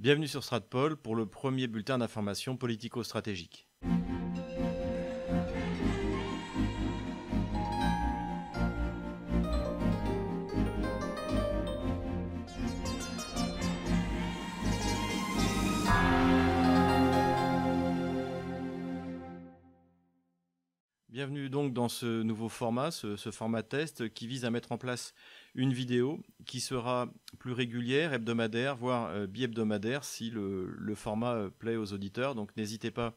Bienvenue sur Stratpol pour le premier bulletin d'information politico-stratégique. Bienvenue donc dans ce nouveau format, ce, format test qui vise à mettre en place une vidéo qui sera plus régulière, hebdomadaire, voire euh, bi-hebdomadaire si le, format euh, plaît aux auditeurs. Donc n'hésitez pas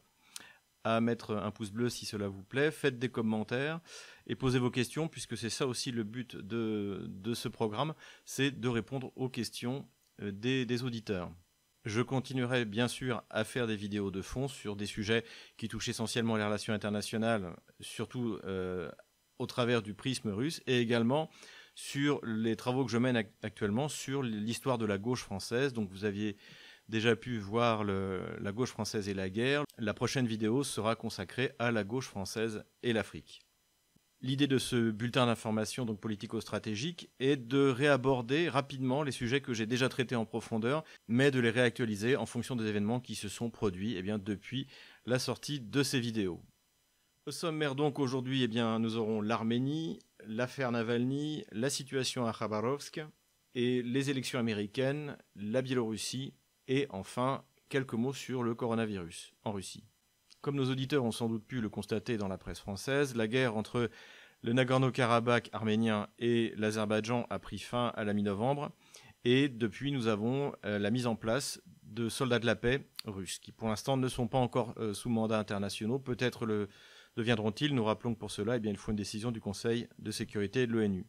à mettre un pouce bleu si cela vous plaît, faites des commentaires et posez vos questions puisque c'est ça aussi le but de, ce programme, c'est de répondre aux questions euh, des auditeurs. Je continuerai bien sûr à faire des vidéos de fond sur des sujets qui touchent essentiellement les relations internationales, surtout au travers du prisme russe, et également sur les travaux que je mène actuellement sur l'histoire de la gauche française. Donc vous aviez déjà pu voir la gauche française et la guerre. La prochaine vidéo sera consacrée à la gauche française et l'Afrique. L'idée de ce bulletin d'information donc politico-stratégique est de réaborder rapidement les sujets que j'ai déjà traités en profondeur, mais de les réactualiser en fonction des événements qui se sont produits eh bien, depuis la sortie de ces vidéos. Au sommaire donc aujourd'hui, eh bien, nous aurons l'Arménie, l'affaire Navalny, la situation à Khabarovsk et les élections américaines, la Biélorussie et enfin quelques mots sur le coronavirus en Russie. Comme nos auditeurs ont sans doute pu le constater dans la presse française, la guerre entre le Nagorno-Karabakh arménien et l'Azerbaïdjan a pris fin à la mi-novembre. Et depuis, nous avons euh, la mise en place de soldats de la paix russes, qui pour l'instant ne sont pas encore euh, sous mandat internationaux. Peut-être le deviendront-ils. Nous rappelons que pour cela, eh bien, il faut une décision du Conseil de sécurité de l'ONU.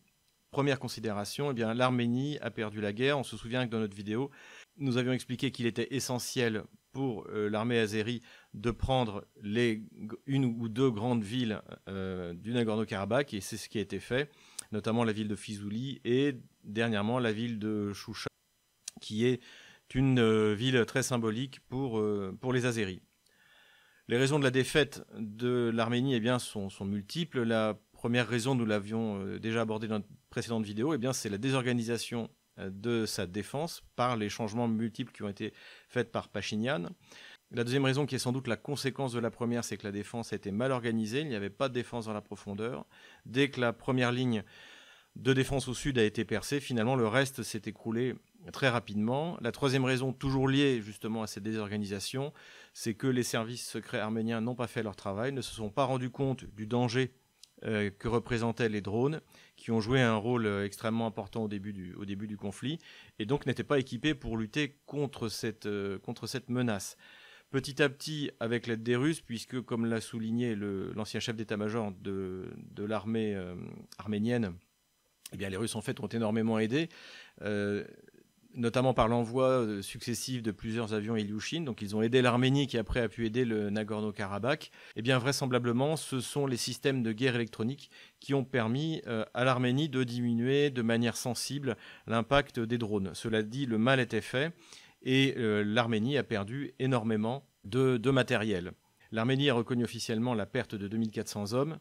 Première considération, eh l'Arménie a perdu la guerre. On se souvient que dans notre vidéo, nous avions expliqué qu'il était essentiel pour euh, l'armée azérie de prendre les, une ou deux grandes villes euh, du Nagorno-Karabakh, et c'est ce qui a été fait, notamment la ville de Fizouli et dernièrement la ville de Choucha, qui est une euh, ville très symbolique pour, pour les Azéris. Les raisons de la défaite de l'Arménie eh sont, multiples. La première raison, nous l'avions déjà abordée dans notre précédente vidéo, eh c'est la désorganisation de sa défense par les changements multiples qui ont été faits par Pachinian. La deuxième raison, qui est sans doute la conséquence de la première, c'est que la défense a été mal organisée, il n'y avait pas de défense dans la profondeur. Dès que la première ligne de défense au sud a été percée, finalement le reste s'est écroulé très rapidement. La troisième raison, toujours liée justement à cette désorganisation, c'est que les services secrets arméniens n'ont pas fait leur travail, ne se sont pas rendus compte du danger euh, que représentaient les drones, qui ont joué un rôle euh, extrêmement important au début du, conflit, et donc n'étaient pas équipés pour lutter contre cette, euh, contre cette menace. Petit à petit, avec l'aide des Russes, puisque, comme l'a souligné l'ancien chef d'état-major de l'armée arménienne, eh bien, les Russes en fait ont énormément aidé notamment par l'envoi euh, successif de plusieurs avions Ilyushin. Donc ils ont aidé l'Arménie qui après a pu aider le Nagorno-Karabakh. Et eh bien vraisemblablement, ce sont les systèmes de guerre électronique qui ont permis euh, à l'Arménie de diminuer de manière sensible l'impact des drones. Cela dit, le mal était fait et euh, l'Arménie a perdu énormément de, matériel. L'Arménie a reconnu officiellement la perte de 2400 hommes.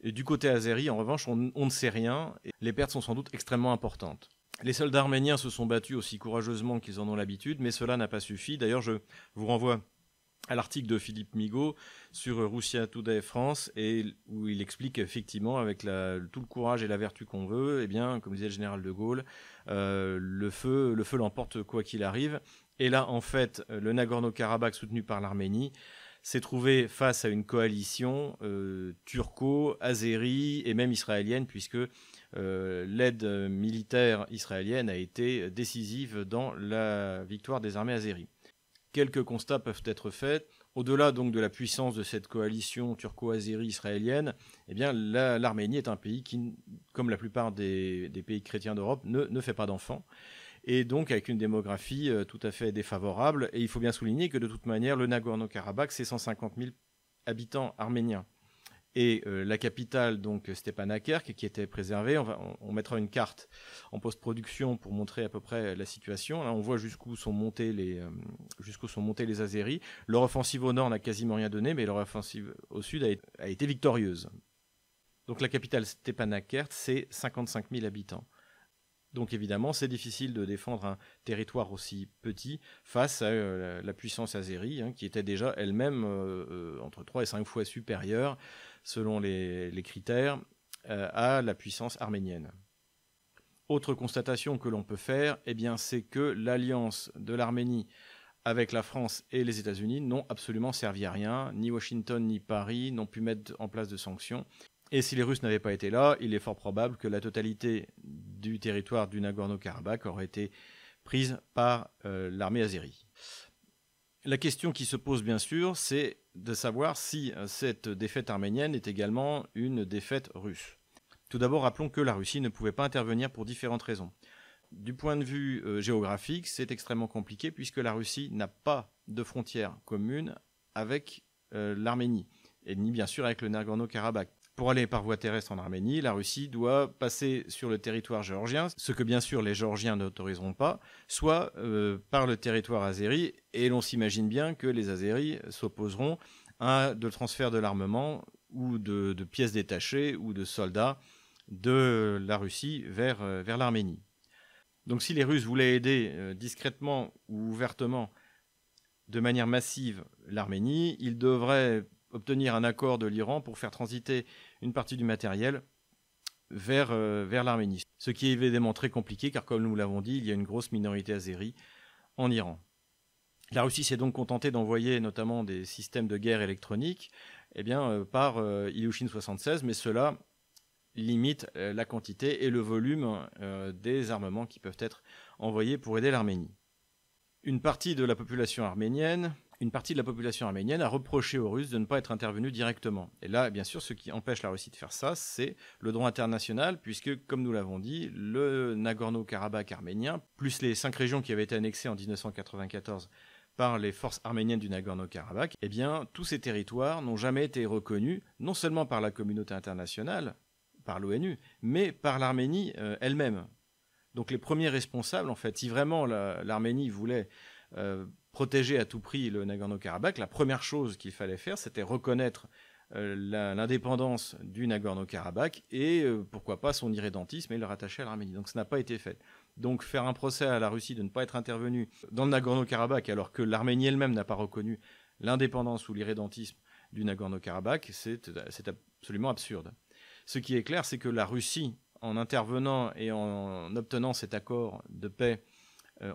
Et du côté azéri, en revanche, on, ne sait rien. Et les pertes sont sans doute extrêmement importantes. Les soldats arméniens se sont battus aussi courageusement qu'ils en ont l'habitude, mais cela n'a pas suffi. D'ailleurs, je vous renvoie à l'article de Philippe Migaud sur Russia Today France où il explique effectivement avec tout le courage et la vertu qu'on veut, eh bien, comme disait le général de Gaulle, euh, le feu, le feu l'emporte quoi qu'il arrive. Et là, en fait, le Nagorno-Karabakh soutenu par l'Arménie s'est trouvé face à une coalition euh, turco-azérie et même israélienne, puisque euh, l'aide militaire israélienne a été décisive dans la victoire des armées azéries. Quelques constats peuvent être faits. Au-delà donc de la puissance de cette coalition turco-azérie israélienne, eh l'Arménie est un pays qui, comme la plupart des, pays chrétiens d'Europe, ne, fait pas d'enfants et donc avec une démographie euh, tout à fait défavorable. Et il faut bien souligner que de toute manière, le Nagorno-Karabakh, c'est 150 000 habitants arméniens et euh, la capitale, donc Stepanakert, qui était préservée. On, mettra une carte en post-production pour montrer à peu près la situation. On voit jusqu'où sont montés les euh, jusqu'où sont montés les Azéris. Leur offensive au nord n'a quasiment rien donné, mais leur offensive au sud a, été victorieuse. Donc la capitale Stepanakert, c'est 55 000 habitants. Donc évidemment, c'est difficile de défendre un territoire aussi petit face à euh, la puissance azérie, hein, qui était déjà elle-même euh, euh, entre 3 et 5 fois supérieure, selon les, critères, à la puissance arménienne. Autre constatation que l'on peut faire, eh bien, c'est que l'alliance de l'Arménie avec la France et les États-Unis n'ont absolument servi à rien. Ni Washington ni Paris n'ont pu mettre en place de sanctions. Et si les Russes n'avaient pas été là, il est fort probable que la totalité du territoire du Nagorno-Karabakh aurait été prise par euh, l'armée azérie. La question qui se pose bien sûr, c'est de savoir si euh, cette défaite arménienne est également une défaite russe. Tout d'abord, rappelons que la Russie ne pouvait pas intervenir pour différentes raisons. Du point de vue euh, géographique, c'est extrêmement compliqué puisque la Russie n'a pas de frontière commune avec l'Arménie, et ni bien sûr avec le Nagorno-Karabakh. Pour aller par voie terrestre en Arménie, la Russie doit passer sur le territoire géorgien, ce que bien sûr les Géorgiens n'autoriseront pas, soit euh, par le territoire azéri, et l'on s'imagine bien que les Azéris s'opposeront à de transfert de l'armement ou de, pièces détachées ou de soldats de la Russie vers, euh, vers l'Arménie. Donc si les Russes voulaient aider euh, discrètement ou ouvertement de manière massive l'Arménie, ils devraient obtenir un accord de l'Iran pour faire transiter une partie du matériel vers, euh, vers l'Arménie. Ce qui est évidemment très compliqué car comme nous l'avons dit, il y a une grosse minorité azérie en Iran. La Russie s'est donc contentée d'envoyer notamment des systèmes de guerre électronique eh bien, euh, par euh, Ilyushin 76, mais cela limite la quantité et le volume des armements qui peuvent être envoyés pour aider l'Arménie. Une partie de la population arménienne une partie de la population arménienne a reproché aux Russes de ne pas être intervenus directement. Et là, bien sûr, ce qui empêche la Russie de faire ça, c'est le droit international, puisque, comme nous l'avons dit, le Nagorno-Karabakh arménien, plus les cinq régions qui avaient été annexées en 1994 par les forces arméniennes du Nagorno-Karabakh, eh bien, tous ces territoires n'ont jamais été reconnus, non seulement par la communauté internationale, par l'ONU, mais par l'Arménie euh, elle-même. Donc les premiers responsables, en fait, si vraiment l'Arménie voulait euh, protéger à tout prix le Nagorno-Karabakh, la première chose qu'il fallait faire, c'était reconnaître euh, l'indépendance du Nagorno-Karabakh et euh, pourquoi pas son irrédentisme et le rattacher à l'Arménie. Donc ça n'a pas été fait. Donc faire un procès à la Russie de ne pas être intervenu dans le Nagorno-Karabakh alors que l'Arménie elle-même n'a pas reconnu l'indépendance ou l'irrédentisme du Nagorno-Karabakh, c'est absolument absurde. Ce qui est clair, c'est que la Russie, en intervenant et en obtenant cet accord de paix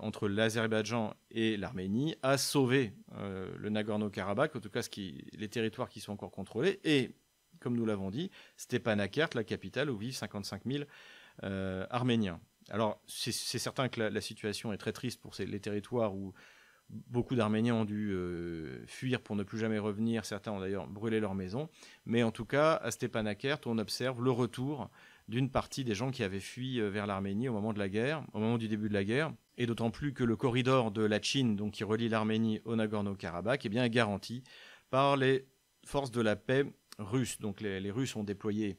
entre l'Azerbaïdjan et l'Arménie a sauvé euh, le Nagorno-Karabakh, en tout cas les territoires qui sont encore contrôlés, et, comme nous l'avons dit, Stepanakert, la capitale où vivent 55 000 euh, Arméniens. Alors, c'est certain que la, situation est très triste pour les territoires où beaucoup d'Arméniens ont dû fuir pour ne plus jamais revenir. Certains ont d'ailleurs brûlé leur maison. Mais en tout cas, à Stepanakert, on observe le retour d'une partie des gens qui avaient fui vers l'Arménie au moment de la guerre, au moment du début de la guerre, et d'autant plus que le corridor de la Chine, donc qui relie l'Arménie au Nagorno-Karabakh, est bien garanti par les forces de la paix russes. Donc les, Russes ont déployé euh,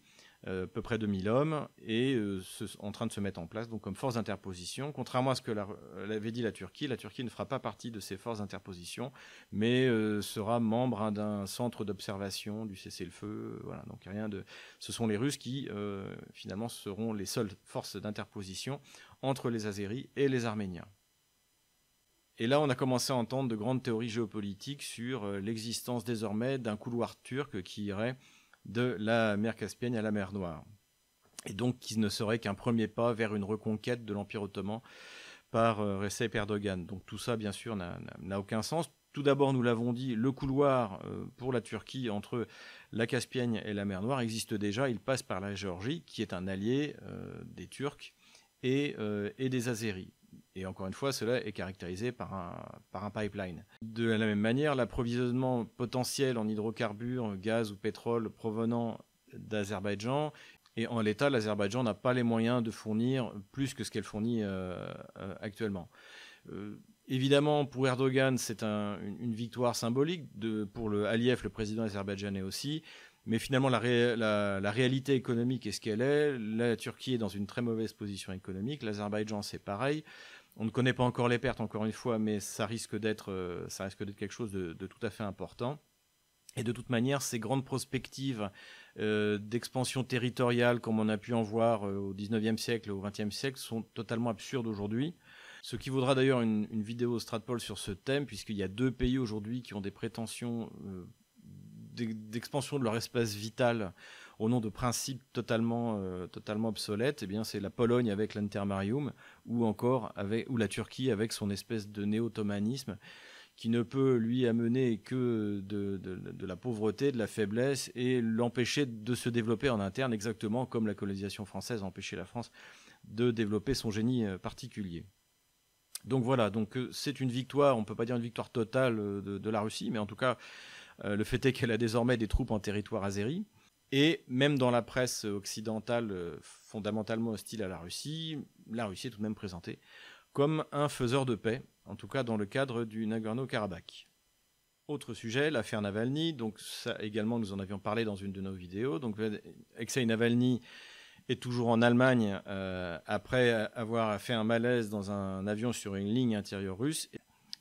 à peu près 2000 hommes et euh, en train de se mettre en place donc comme force d'interposition. Contrairement à ce que l'avait dit la Turquie, la Turquie ne fera pas partie de ces forces d'interposition, mais euh, sera membre hein, d'un centre d'observation du cessez-le-feu. Voilà, donc rien de. Ce sont les Russes qui finalement seront les seules forces d'interposition entre les Azéris et les Arméniens. Et là, on a commencé à entendre de grandes théories géopolitiques sur euh, l'existence désormais d'un couloir turc qui irait de la mer Caspienne à la mer Noire. Et donc qui ne serait qu'un premier pas vers une reconquête de l'Empire ottoman par euh, Recep Erdogan. Donc tout ça, bien sûr, n'a aucun sens. Tout d'abord, nous l'avons dit, le couloir euh, pour la Turquie entre la Caspienne et la mer Noire existe déjà. Il passe par la Géorgie, qui est un allié des Turcs euh, et, des Azéris. Et encore une fois, cela est caractérisé par un, pipeline. De la même manière, l'approvisionnement potentiel en hydrocarbures, gaz ou pétrole provenant d'Azerbaïdjan, et en l'état, l'Azerbaïdjan n'a pas les moyens de fournir plus que ce qu'elle fournit euh, euh, actuellement. évidemment, pour Erdogan, c'est une, victoire symbolique pour le Aliyev, le président azerbaïdjanais aussi, mais finalement, la, réalité économique est ce qu'elle est. La Turquie est dans une très mauvaise position économique. L'Azerbaïdjan, c'est pareil. On ne connaît pas encore les pertes, encore une fois, mais ça risque d'être, euh, quelque chose de, tout à fait important. Et de toute manière, ces grandes prospectives euh, d'expansion territoriale, comme on a pu en voir euh, au 19e siècle et au 20e siècle, sont totalement absurdes aujourd'hui. Ce qui vaudra d'ailleurs une, vidéo Stratpol sur ce thème, puisqu'il y a deux pays aujourd'hui qui ont des prétentions euh, d'expansion de leur espace vital au nom de principes totalement, totalement obsolètes. Eh bien, c'est la Pologne avec l'Intermarium, ou encore avec, ou la Turquie avec son espèce de néo-ottomanisme qui ne peut lui amener que de, la pauvreté, de la faiblesse et l'empêcher de se développer en interne, exactement comme la colonisation française a empêché la France de développer son génie euh, particulier. Donc voilà, euh, c'est une victoire, on ne peut pas dire une victoire totale euh, de, la Russie, mais en tout cas, le fait est qu'elle a désormais des troupes en territoire azéri. Et même dans la presse occidentale fondamentalement hostile à la Russie, la Russie est tout de même présentée comme un faiseur de paix, en tout cas dans le cadre du Nagorno-Karabakh. Autre sujet, l'affaire Navalny. Donc ça également, nous en avions parlé dans une de nos vidéos. Donc Alexei Navalny est toujours en Allemagne euh, après avoir fait un malaise dans un avion sur une ligne intérieure russe.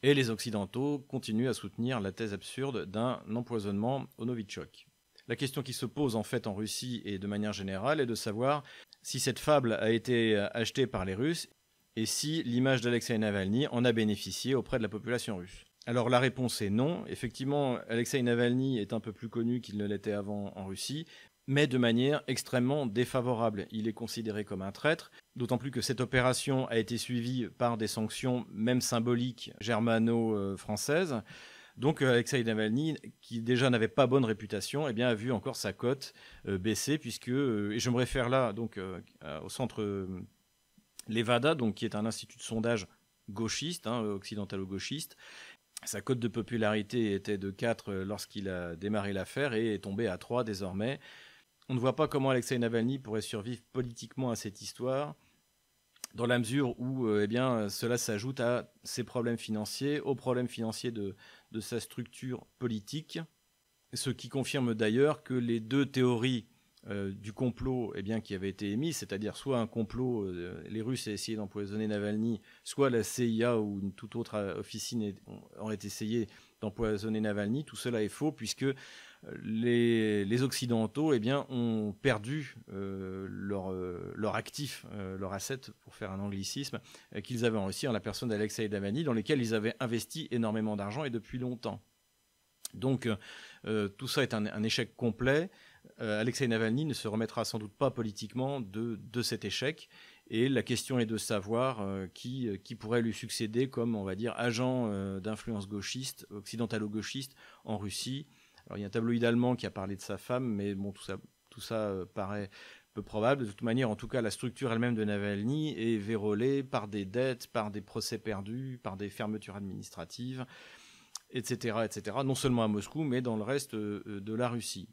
Et les Occidentaux continuent à soutenir la thèse absurde d'un empoisonnement au Novichok. La question qui se pose en fait en Russie et de manière générale est de savoir si cette fable a été achetée par les Russes et si l'image d'Alexei Navalny en a bénéficié auprès de la population russe. Alors la réponse est non. Effectivement, Alexei Navalny est un peu plus connu qu'il ne l'était avant en Russie, mais de manière extrêmement défavorable. Il est considéré comme un traître, d'autant plus que cette opération a été suivie par des sanctions, même symboliques, germano-françaises. Donc Alexei Navalny, qui déjà n'avait pas bonne réputation, eh bien, a vu encore sa cote euh, baisser, puisque, euh, et je me réfère là donc, euh, au centre L'Evada, donc, qui est un institut de sondage gauchiste, hein, occidentalo-gauchiste, sa cote de popularité était de 4 euh, lorsqu'il a démarré l'affaire et est tombée à 3 désormais. On ne voit pas comment Alexei Navalny pourrait survivre politiquement à cette histoire, dans la mesure où euh, eh bien, cela s'ajoute à ses problèmes financiers, aux problèmes financiers de, de sa structure politique, ce qui confirme d'ailleurs que les deux théories euh, du complot eh qui avait été émis, c'est-à-dire soit un complot, euh, les Russes aient essayé d'empoisonner Navalny, soit la CIA ou toute autre officine aurait essayé d'empoisonner Navalny. Tout cela est faux puisque les, Occidentaux eh bien, ont perdu leur, leur, actif, leur asset, pour faire un anglicisme, qu'ils avaient en Russie en la personne d'Alexei Navalny, dans lesquels ils avaient investi énormément d'argent et depuis longtemps. Donc tout ça est un échec complet. Euh, Alexei Navalny ne se remettra sans doute pas politiquement de, cet échec. Et la question est de savoir euh, qui, euh, qui, pourrait lui succéder comme, on va dire, agent d'influence gauchiste, occidentalo-gauchiste en Russie. Il y a un tabloïd allemand qui a parlé de sa femme, mais bon, tout ça, tout ça paraît peu probable. De toute manière, en tout cas, la structure elle-même de Navalny est vérolée par des dettes, par des procès perdus, par des fermetures administratives, etc., etc. Non seulement à Moscou, mais dans le reste de la Russie.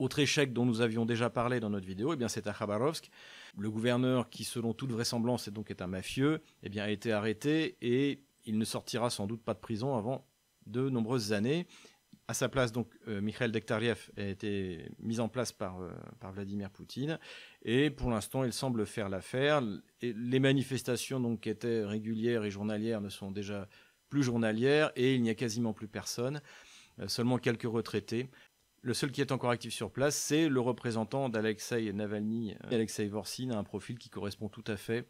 Autre échec dont nous avions déjà parlé dans notre vidéo, eh c'est à Khabarovsk. Le gouverneur, qui selon toute vraisemblance est donc un mafieux, eh a été arrêté et il ne sortira sans doute pas de prison avant de nombreuses années. À sa place, donc, euh, Mikhail Dektariev a été mis en place par, euh, par Vladimir Poutine. Et pour l'instant, il semble faire l'affaire. Les manifestations, donc, qui étaient régulières et journalières, ne sont déjà plus journalières et il n'y a quasiment plus personne. Euh, seulement quelques retraités. Le seul qui est encore actif sur place, c'est le représentant d'Alexei Navalny. Alexei Vorsin a un profil qui correspond tout à fait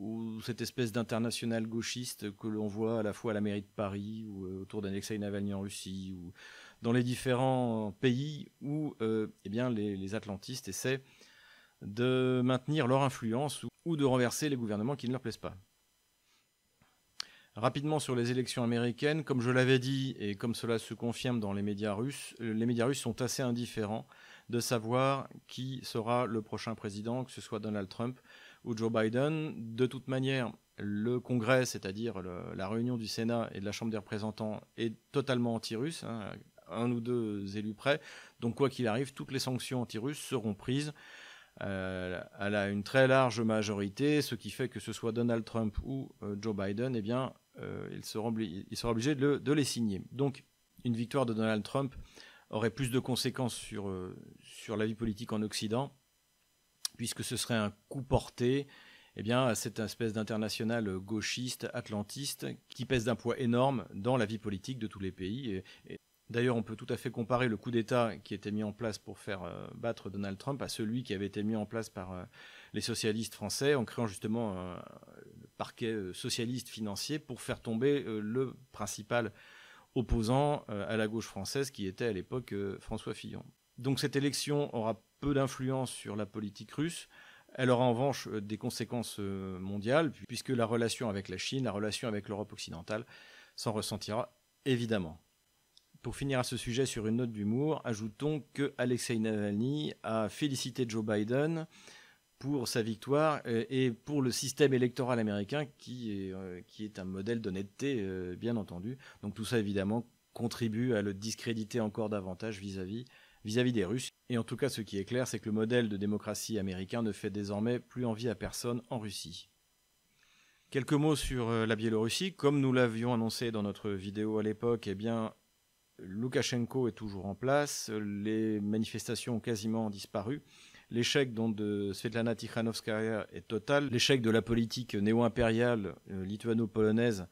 ou cette espèce d'international gauchiste que l'on voit à la fois à la mairie de Paris ou euh, autour d'Alexei Navalny en Russie ou dans les différents pays où euh, eh les, atlantistes essaient de maintenir leur influence ou de renverser les gouvernements qui ne leur plaisent pas. Rapidement sur les élections américaines, comme je l'avais dit et comme cela se confirme dans les médias russes, euh, les médias russes sont assez indifférents de savoir qui sera le prochain président, que ce soit Donald Trump ou Joe Biden. De toute manière, le Congrès, c'est-à-dire la réunion du Sénat et de la Chambre des représentants, est totalement anti-russe, hein, un ou deux élus près. Donc quoi qu'il arrive, toutes les sanctions anti-russes seront prises. Euh, a une très large majorité, ce qui fait que ce soit Donald Trump ou euh, Joe Biden, eh bien, euh, il, sera obligé, de, les signer. Donc, une victoire de Donald Trump aurait plus de conséquences sur la vie politique en Occident, puisque ce serait un coup porté eh bien, à cette espèce d'international gauchiste, atlantiste, qui pèse d'un poids énorme dans la vie politique de tous les pays. et D'ailleurs, on peut tout à fait comparer le coup d'État qui était mis en place pour faire battre Donald Trump à celui qui avait été mis en place par les socialistes français en créant justement un parquet socialiste financier pour faire tomber le principal opposant à la gauche française qui était à l'époque François Fillon. Donc cette élection aura peu d'influence sur la politique russe. Elle aura en revanche euh, des conséquences euh, mondiales, puisque la relation avec la Chine, la relation avec l'Europe occidentale s'en ressentira évidemment. Pour finir à ce sujet sur une note d'humour, ajoutons que Alexei Navalny a félicité Joe Biden pour sa victoire euh, et pour le système électoral américain qui est, qui est un modèle d'honnêteté, bien entendu. Donc tout ça, évidemment, contribue à le discréditer encore davantage vis-à-vis vis-à-vis des Russes. Et en tout cas, ce qui est clair, c'est que le modèle de démocratie américain ne fait désormais plus envie à personne en Russie. Quelques mots sur euh, la Biélorussie. Comme nous l'avions annoncé dans notre vidéo à l'époque, eh bien, Loukachenko est toujours en place. Les manifestations ont quasiment disparu. L'échec de Svetlana Tikhanovskaya est total. L'échec de la politique néo-impériale euh, lituano-polonaise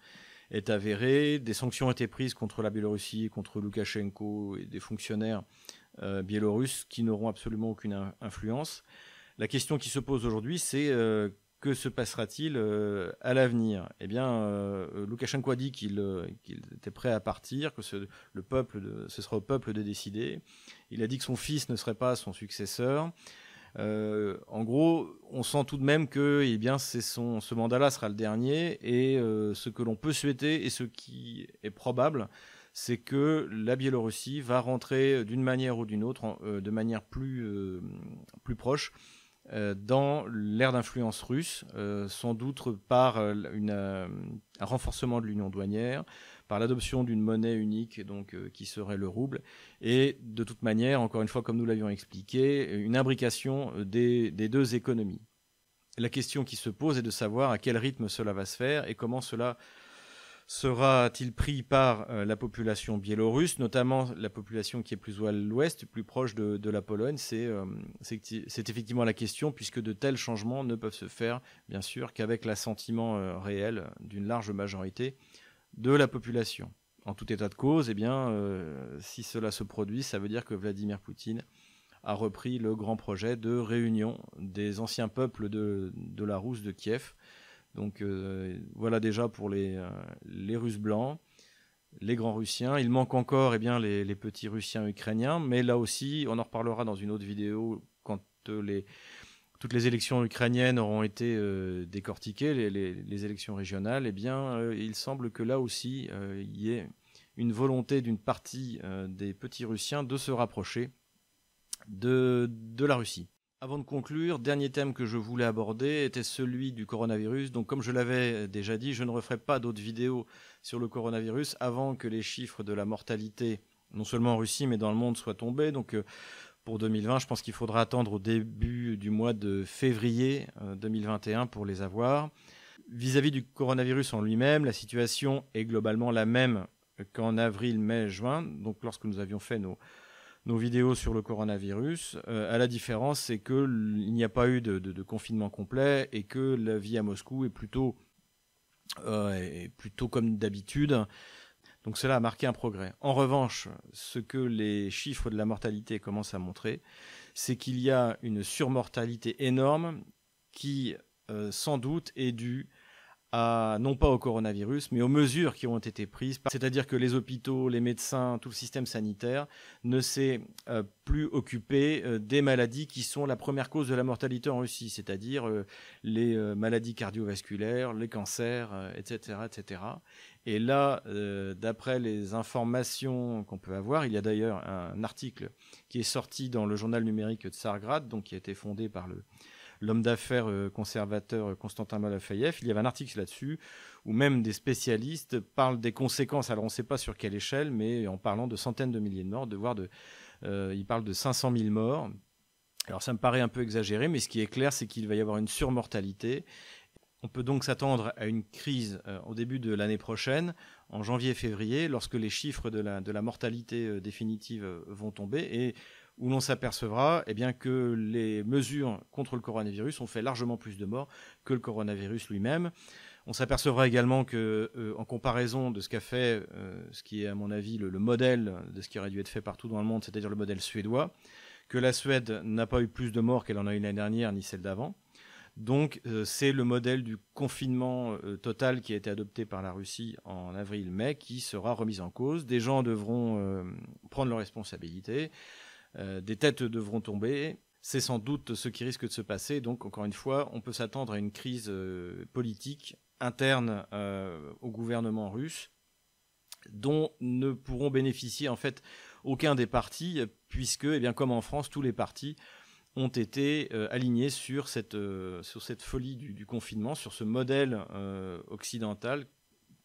est avéré. Des sanctions ont été prises contre la Biélorussie, contre Loukachenko et des fonctionnaires biélorusses qui n'auront absolument aucune influence. La question qui se pose aujourd'hui, c'est euh, que se passera-t-il euh, à l'avenir? Eh bien, Loukachenko a dit qu'il était prêt à partir, que ce, le peuple, ce sera au peuple de décider. Il a dit que son fils ne serait pas son successeur. en gros, on sent tout de même que eh bien, son, ce mandat-là sera le dernier et ce que l'on peut souhaiter et ce qui est probable, c'est que la Biélorussie va rentrer d'une manière ou d'une autre, euh, de manière plus, euh, plus proche, euh, dans l'ère d'influence russe, sans doute par un renforcement de l'union douanière, par l'adoption d'une monnaie unique donc qui serait le rouble, et de toute manière, encore une fois, comme nous l'avions expliqué, une imbrication des, des deux économies. La question qui se pose est de savoir à quel rythme cela va se faire et comment cela sera-t-il pris par euh, la population biélorusse, notamment la population qui est plus à l'ouest, plus proche de, la Pologne? Euh, C'est effectivement la question, puisque de tels changements ne peuvent se faire, bien sûr, qu'avec l'assentiment euh, réel d'une large majorité de la population. En tout état de cause, eh bien, si cela se produit, ça veut dire que Vladimir Poutine a repris le grand projet de réunion des anciens peuples de, la Rousse de Kiev, donc euh, voilà déjà pour les, euh, les Russes blancs, les grands Russiens. Il manque encore eh bien, les, petits Russiens ukrainiens, mais là aussi, on en reparlera dans une autre vidéo quand euh, toutes les élections ukrainiennes auront été décortiquées, les, élections régionales, eh bien, il semble que là aussi, il y ait une volonté d'une partie des petits Russiens de se rapprocher de la Russie. Avant de conclure, dernier thème que je voulais aborder était celui du coronavirus. Donc comme je l'avais déjà dit, je ne referai pas d'autres vidéos sur le coronavirus avant que les chiffres de la mortalité, non seulement en Russie, mais dans le monde, soient tombés. Donc euh, pour 2020, je pense qu'il faudra attendre au début du mois de février 2021 euh, pour les avoir. Vis-à-vis du coronavirus en lui-même, la situation est globalement la même qu'en avril, mai, juin, donc lorsque nous avions fait nos, nos vidéos sur le coronavirus. Euh, à la différence, c'est qu'il n'y a pas eu de, confinement complet et que la vie à Moscou est plutôt, euh, est plutôt comme d'habitude. Donc cela a marqué un progrès. En revanche, ce que les chiffres de la mortalité commencent à montrer, c'est qu'il y a une surmortalité énorme qui, euh, sans doute, est due non pas au coronavirus, mais aux mesures qui ont été prises. C'est-à-dire que les hôpitaux, les médecins, tout le système sanitaire ne s'est euh, plus occupé euh, des maladies qui sont la première cause de la mortalité en Russie, c'est-à-dire euh, les maladies cardiovasculaires, les cancers, etc., etc. Et là, d'après les informations qu'on peut avoir, il y a d'ailleurs un article qui est sorti dans le journal numérique de Sargrad, donc qui a été fondé par le l'homme d'affaires euh, conservateur euh, Constantin Malafayev. Il y avait un article là-dessus où même des spécialistes parlent des conséquences. Alors on ne sait pas sur quelle échelle, mais en parlant de centaines de milliers de morts, de voir de, euh, il parle de 500 000 morts. Alors ça me paraît un peu exagéré, mais ce qui est clair, c'est qu'il va y avoir une surmortalité. On peut donc s'attendre à une crise au début de l'année prochaine, en janvier-février, lorsque les chiffres de la, de la mortalité définitive vont tomber. Et où l'on s'apercevra eh bien, que les mesures contre le coronavirus ont fait largement plus de morts que le coronavirus lui-même. On s'apercevra également que, en comparaison de ce qu'a fait, ce qui est à mon avis le, modèle de ce qui aurait dû être fait partout dans le monde, c'est-à-dire le modèle suédois, que la Suède n'a pas eu plus de morts qu'elle en a eu l'année dernière ni celle d'avant. Donc c'est le modèle du confinement total qui a été adopté par la Russie en avril-mai qui sera remis en cause. Des gens devront prendre leurs responsabilités, des têtes devront tomber, c'est sans doute ce qui risque de se passer. Donc, encore une fois, on peut s'attendre à une crise euh, politique interne euh, au gouvernement russe dont ne pourront bénéficier en fait aucun des partis, puisque, eh bien, comme en France, tous les partis ont été euh, alignés sur cette folie du, confinement, sur ce modèle occidental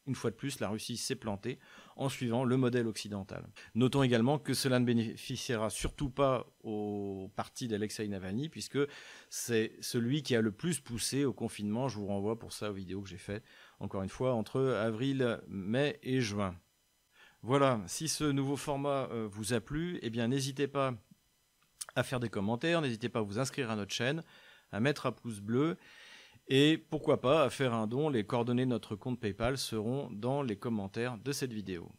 une fois de plus, la Russie s'est plantée en suivant le modèle occidental. Notons également que cela ne bénéficiera surtout pas au parti d'Alexei Navalny, puisque c'est celui qui a le plus poussé au confinement. Je vous renvoie pour ça aux vidéos que j'ai faites, encore une fois, entre avril, mai et juin. Voilà, si ce nouveau format euh, vous a plu, eh bien n'hésitez pas à faire des commentaires, n'hésitez pas à vous inscrire à notre chaîne, à mettre un pouce bleu et pourquoi pas à faire un don, les coordonnées de notre compte PayPal seront dans les commentaires de cette vidéo.